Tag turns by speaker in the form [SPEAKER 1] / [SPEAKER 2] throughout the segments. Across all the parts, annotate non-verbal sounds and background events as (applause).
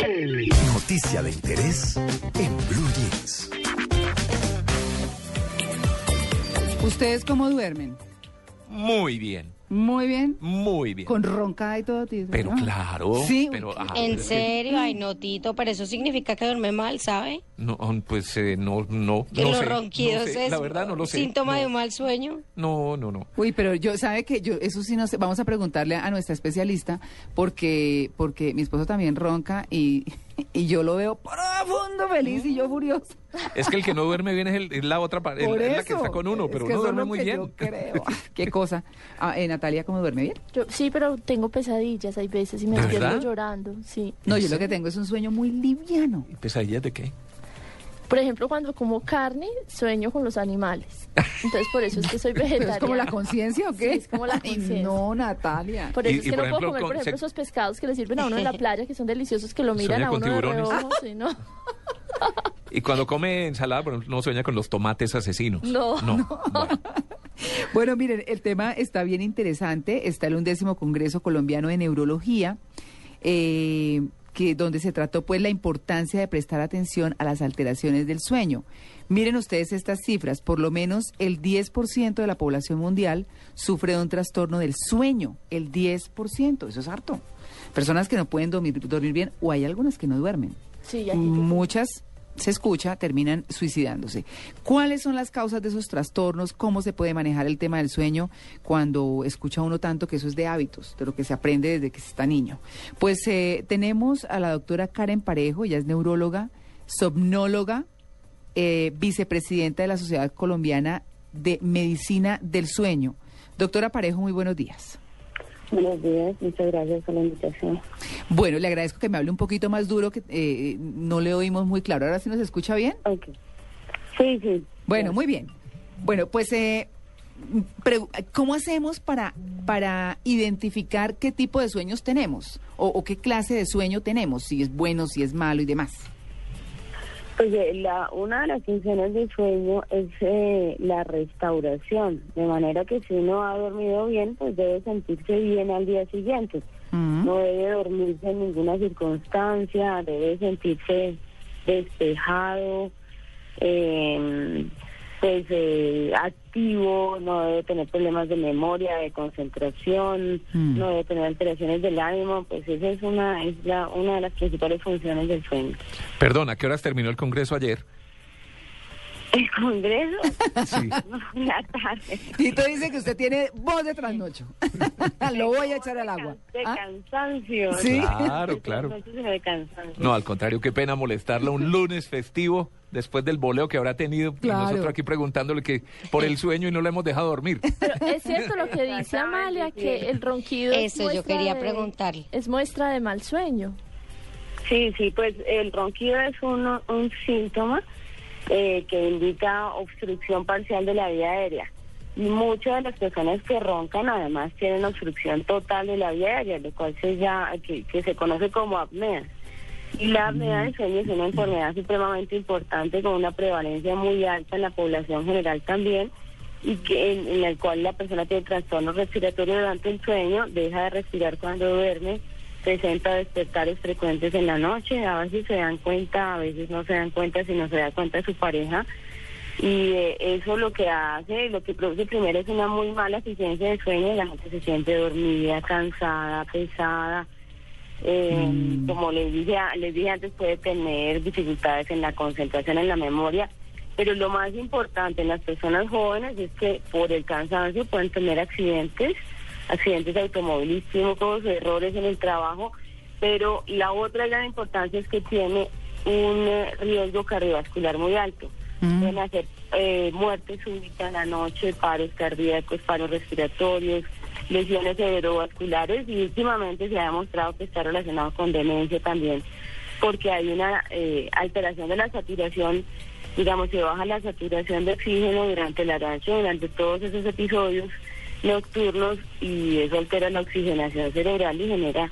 [SPEAKER 1] Noticia de interés en Blue Jeans.
[SPEAKER 2] ¿Ustedes cómo duermen?
[SPEAKER 3] Muy bien,
[SPEAKER 2] Muy bien.
[SPEAKER 3] muy bien.
[SPEAKER 2] Con roncada y todo, tío.
[SPEAKER 3] Pero
[SPEAKER 2] ¿no?
[SPEAKER 3] claro,
[SPEAKER 2] Sí.
[SPEAKER 3] pero ah,
[SPEAKER 4] ¿En serio? Ay, no, Tito, pero eso significa que duerme mal, ¿sabe?
[SPEAKER 3] No, pues eh, no, no,
[SPEAKER 4] Que
[SPEAKER 3] no
[SPEAKER 4] los
[SPEAKER 3] sé,
[SPEAKER 4] ronquidos
[SPEAKER 3] no sé,
[SPEAKER 4] es
[SPEAKER 3] la verdad no lo sé.
[SPEAKER 4] síntoma
[SPEAKER 3] no,
[SPEAKER 4] de un mal sueño.
[SPEAKER 3] No, no, no.
[SPEAKER 2] Uy, pero yo, ¿sabe que Yo, eso sí no sé. Vamos a preguntarle a nuestra especialista porque, porque mi esposo también ronca y, (laughs) y yo lo veo profundo, feliz y yo furioso.
[SPEAKER 3] Es que el que no duerme bien es, el- es la otra
[SPEAKER 2] Por
[SPEAKER 3] es la que está con uno,
[SPEAKER 2] Es
[SPEAKER 3] pero
[SPEAKER 2] que
[SPEAKER 3] uno duerme muy
[SPEAKER 2] que
[SPEAKER 3] bien.
[SPEAKER 2] Yo creo. (laughs) Qué cosa. Ah, eh, Natalia, ¿cómo duerme bien?
[SPEAKER 5] Yo, sí, pero tengo pesadillas, hay veces y me
[SPEAKER 3] ¿De
[SPEAKER 5] despierto llorando, sí.
[SPEAKER 2] No,
[SPEAKER 3] ¿En
[SPEAKER 2] yo lo que tengo es un sueño muy liviano.
[SPEAKER 3] ¿Y ¿Pesadillas de qué?
[SPEAKER 5] Por ejemplo, cuando como carne, sueño con los animales. Entonces, por eso es que soy vegetariana. (laughs)
[SPEAKER 2] ¿Pero es como la conciencia o qué?
[SPEAKER 5] Sí, es como la conciencia.
[SPEAKER 2] no, Natalia.
[SPEAKER 5] Por eso
[SPEAKER 3] Y-
[SPEAKER 5] es que no
[SPEAKER 3] ejemplo,
[SPEAKER 5] puedo comer,
[SPEAKER 3] con-
[SPEAKER 5] por ejemplo,
[SPEAKER 3] se-
[SPEAKER 5] esos pescados que le sirven a uno en la (laughs) playa, que son deliciosos, que lo miran a uno de reojo, sí, ¿no?
[SPEAKER 3] Y cuando come ensalada, por ejemplo, no sueña con los tomates asesinos.
[SPEAKER 5] No.
[SPEAKER 3] No. (laughs) Bueno.
[SPEAKER 2] Bueno, miren, el tema está bien interesante. Está el undécimo Congreso Colombiano de Neurología, eh, que, donde se trató pues la importancia de prestar atención a las alteraciones del sueño. Miren ustedes estas cifras. Por lo menos el 10% de la población mundial sufre de un trastorno del sueño. El 10%, eso es harto. Personas que no pueden dormir, dormir bien o hay algunas que no duermen.
[SPEAKER 5] Sí,
[SPEAKER 2] Muchas se escucha, terminan suicidándose. ¿Cuáles son las causas de esos trastornos? ¿Cómo se puede manejar el tema del sueño cuando escucha uno tanto que eso es de hábitos, de lo que se aprende desde que se está niño? Pues eh, tenemos a la doctora Karen Parejo, ella es neuróloga, somnóloga, eh, vicepresidenta de la Sociedad Colombiana de Medicina del Sueño. Doctora Parejo, muy buenos días.
[SPEAKER 6] Buenos días, muchas gracias por la invitación.
[SPEAKER 2] Bueno, le agradezco que me hable un poquito más duro, que eh, no le oímos muy claro. ¿Ahora sí nos escucha bien?
[SPEAKER 6] Ok. Sí, sí.
[SPEAKER 2] Bueno, muy bien. Bueno, pues, eh, ¿cómo hacemos para, para identificar qué tipo de sueños tenemos? O, o qué clase de sueño tenemos? Si es bueno, si es malo y demás.
[SPEAKER 6] Pues eh, la, una de las funciones del sueño es eh, la restauración, de manera que si uno ha dormido bien, pues debe sentirse bien al día siguiente.
[SPEAKER 2] Mm.
[SPEAKER 6] No debe dormirse en ninguna circunstancia, debe sentirse despejado, eh, pues eh, activo, no debe tener problemas de memoria, de concentración,
[SPEAKER 2] Mm.
[SPEAKER 6] no debe tener alteraciones del ánimo, pues esa es una es la, una de las principales funciones del sueño.
[SPEAKER 3] Perdón, ¿a qué horas terminó el congreso ayer?
[SPEAKER 6] El Congreso,
[SPEAKER 3] Sí.
[SPEAKER 6] la tarde.
[SPEAKER 2] Tito dice que usted tiene voz de trasnocho. (laughs) Lo voy a echar al agua.
[SPEAKER 6] De
[SPEAKER 2] ¿Ah?
[SPEAKER 6] cansancio.
[SPEAKER 2] Sí.
[SPEAKER 3] Claro, claro.
[SPEAKER 6] de cansancio.
[SPEAKER 3] No, al contrario, qué pena molestarla un lunes festivo después del boleo que habrá tenido. Y
[SPEAKER 2] Claro.
[SPEAKER 3] nosotros aquí preguntándole que por el sueño y no le hemos dejado dormir.
[SPEAKER 5] Pero es cierto lo que dice Amalia, que el ronquido es
[SPEAKER 4] Eso yo
[SPEAKER 5] muestra
[SPEAKER 4] quería
[SPEAKER 5] de-
[SPEAKER 4] preguntarle.
[SPEAKER 5] Es muestra de mal sueño.
[SPEAKER 6] Sí, sí, pues el ronquido es uno, un síntoma eh, que indica obstrucción parcial de la vía aérea. Y muchas de las personas que roncan además tienen obstrucción total de la vía aérea, lo cual se, ya, que, que se conoce como apnea. Y la apnea del sueño es una enfermedad supremamente importante con una prevalencia muy alta en la población general también y que en, en el cual la persona tiene trastorno respiratorio durante el sueño, deja de respirar cuando duerme, presenta despertares frecuentes en la noche, a veces se dan cuenta, a veces no se dan cuenta, si no se da cuenta su pareja. Y eh, eso lo que hace, lo que produce primero es una muy mala eficiencia de sueño, la gente se siente dormida, cansada, pesada. Eh, Como les dije, les dije antes, puede tener dificultades en la concentración, en la memoria. Pero lo más importante en las personas jóvenes es que por el cansancio pueden tener accidentes, accidentes automovilísticos, errores en el trabajo. Pero la otra gran importancia es que tiene un eh, riesgo cardiovascular muy alto.
[SPEAKER 2] Mm.
[SPEAKER 6] Pueden hacer eh, muerte súbita en la noche, paros cardíacos, paros respiratorios, lesiones cerebrovasculares y últimamente se ha demostrado que está relacionado con demencia también. porque hay una eh, alteración de la saturación, digamos, se baja la saturación de oxígeno durante la noche, durante todos esos episodios nocturnos y eso altera la oxigenación cerebral y genera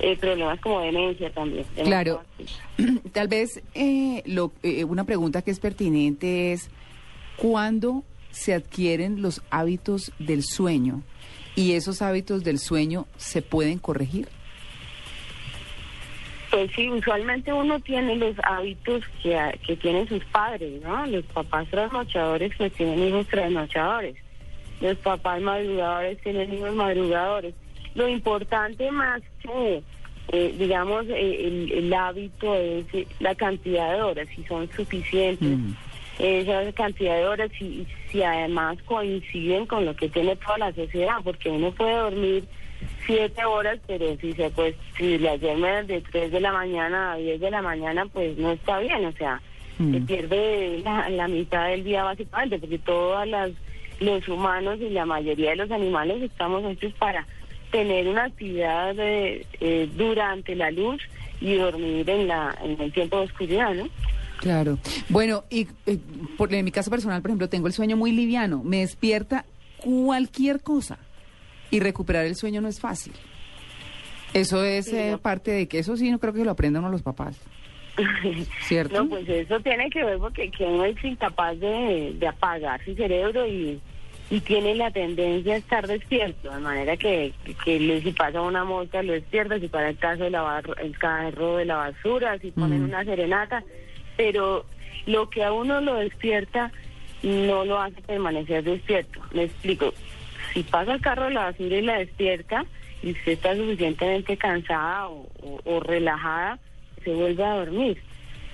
[SPEAKER 6] eh, problemas como demencia también.
[SPEAKER 2] Claro. (clears throat) Tal vez eh, lo, eh, una pregunta que es pertinente es, ¿cuándo se adquieren los hábitos del sueño? ¿Y esos hábitos del sueño se pueden corregir?
[SPEAKER 6] Pues sí, usualmente uno tiene los hábitos que, que tienen sus padres, ¿no? Los papás trasnochadores pues tienen hijos trasnochadores. Los papás madrugadores tienen hijos madrugadores. Lo importante más que, eh, digamos, eh, el, el hábito es eh, la cantidad de horas, si son suficientes. Esa cantidad de horas y si además coinciden con lo que tiene toda la sociedad, porque uno puede dormir siete horas, pero si se pues si le duerme de 3 de la mañana a 10 de la mañana, pues no está bien, o sea, se pierde la, la mitad del día básicamente, porque todas las los humanos y la mayoría de los animales estamos hechos para tener una actividad de, eh, durante la luz y dormir en la en el tiempo de oscuridad, ¿no?
[SPEAKER 2] Claro. Bueno, y eh, por, en mi caso personal, por ejemplo, tengo el sueño muy liviano. Me despierta cualquier cosa y recuperar el sueño no es fácil. Eso es
[SPEAKER 6] Sí,
[SPEAKER 2] eh,
[SPEAKER 6] no.
[SPEAKER 2] parte de que eso sí no creo que lo aprendan los papás. (laughs) ¿Cierto?
[SPEAKER 6] No, pues eso tiene que ver porque que uno es incapaz de, de apagar su cerebro y, y tiene la tendencia a estar despierto, de manera que, que si pasa una mosca lo despierta, si para el caso de lavar el carro de la basura, si ponen
[SPEAKER 2] Mm.
[SPEAKER 6] una serenata, pero lo que a uno lo despierta no lo hace permanecer despierto. Me explico, si pasa el carro de la basura y la despierta y usted está suficientemente cansada o, o- o relajada, se vuelve a dormir.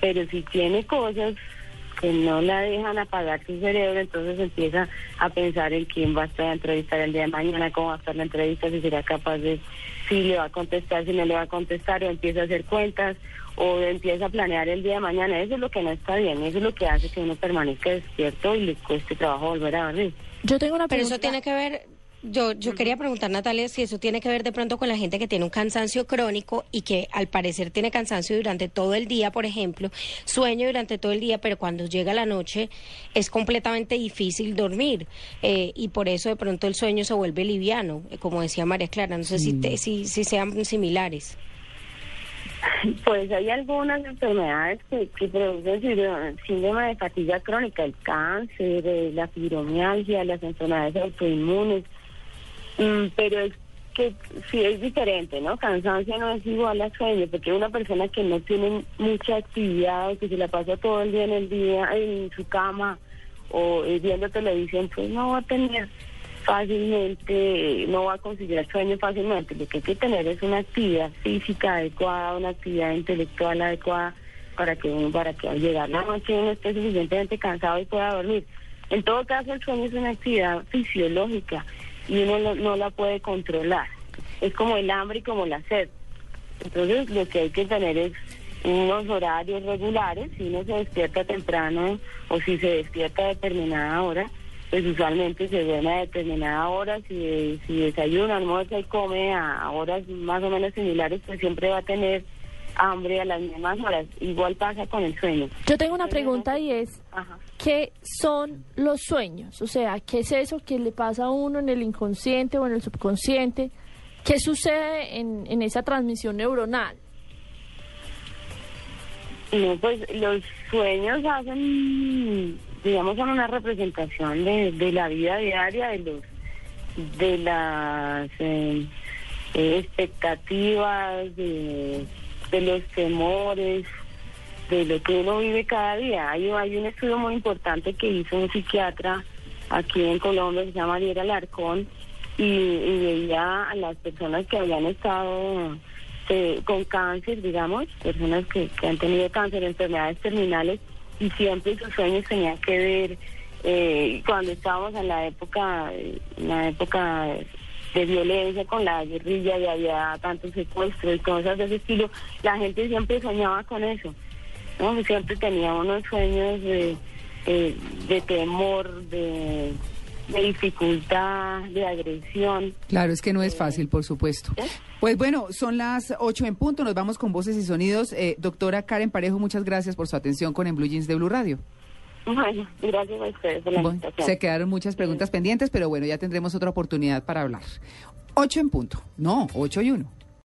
[SPEAKER 6] Pero si tiene cosas que no la dejan apagar su cerebro, entonces empieza a pensar en quién va a estar a entrevistar el día de mañana, cómo va a estar la entrevista, si será capaz de, si le va a contestar, si no le va a contestar, o empieza a hacer cuentas, o empieza a planear el día de mañana. Eso es lo que no está bien, eso es lo que hace que uno permanezca despierto y le cueste trabajo volver a dormir.
[SPEAKER 5] Yo tengo una
[SPEAKER 4] Pero
[SPEAKER 5] pregunta.
[SPEAKER 4] eso tiene que ver, yo, yo quería preguntar, Natalia, si eso tiene que ver de pronto con la gente que tiene un cansancio crónico y que al parecer tiene cansancio durante todo el día, por ejemplo, sueño durante todo el día, pero cuando llega la noche es completamente difícil dormir eh, y por eso de pronto el sueño se vuelve liviano, eh, como decía María Clara. No sé si, te- si, si sean similares.
[SPEAKER 6] Pues hay algunas enfermedades que, que producen síndrome- de fatiga crónica, el cáncer, eh, la fibromialgia, las enfermedades autoinmunes, pero es que sí es diferente, ¿no? Cansancio no es igual a sueño, porque una persona que no tiene mucha actividad o que se la pasa todo el día en el día en su cama o eh, viendo televisión, pues no va a tener fácilmente, no va a conseguir el sueño fácilmente. Lo que hay que tener es una actividad física adecuada, una actividad intelectual adecuada para que para que al llegar la noche uno esté suficientemente cansado y pueda dormir. En todo caso, el sueño es una actividad fisiológica y uno no, no la puede controlar. Es como el hambre y como la sed. Entonces, lo que hay que tener es unos horarios regulares. Si uno se despierta temprano o si se despierta a determinada hora, pues usualmente se duerme a determinada hora. Si, si desayuna, almuerza y come a horas más o menos similares, pues siempre va a tener hambre a las mismas horas. Igual pasa con el sueño.
[SPEAKER 5] Yo tengo una pregunta y es,
[SPEAKER 6] Ajá.
[SPEAKER 5] ¿qué son los sueños? O sea, ¿qué es eso que le pasa a uno en el inconsciente o en el subconsciente? ¿Qué sucede en, en esa transmisión neuronal?
[SPEAKER 6] No, pues los sueños hacen, digamos, son una representación de, de la vida diaria, de los, de las eh, eh, expectativas, de, de los temores, de lo que uno vive cada día. Hay, hay un estudio muy importante que hizo un psiquiatra aquí en Colombia, se llama Ariel Alarcón, y, veía a las personas que habían estado eh, con cáncer, digamos, personas que, que han tenido cáncer, enfermedades terminales, y siempre sus sueños tenían que ver, eh, cuando estábamos en la época, en la época de violencia con la guerrilla y había tantos secuestros y cosas de ese estilo, la gente siempre soñaba con eso. ¿no? Siempre tenía unos sueños de, eh, de temor, de, de dificultad, de agresión.
[SPEAKER 2] Claro, es que no es fácil, por supuesto.
[SPEAKER 6] ¿Eh?
[SPEAKER 2] Pues bueno, son las 8 en punto, nos vamos con voces y sonidos. Eh, doctora Karen Parejo, muchas gracias por su atención con En Blue Jeans de Blue Radio.
[SPEAKER 6] Bueno, gracias a ustedes por la
[SPEAKER 2] Bueno,
[SPEAKER 6] invitación.
[SPEAKER 2] se quedaron muchas preguntas pendientes, pero bueno, ya tendremos otra oportunidad para hablar. 8 en punto, no, 8 y 1.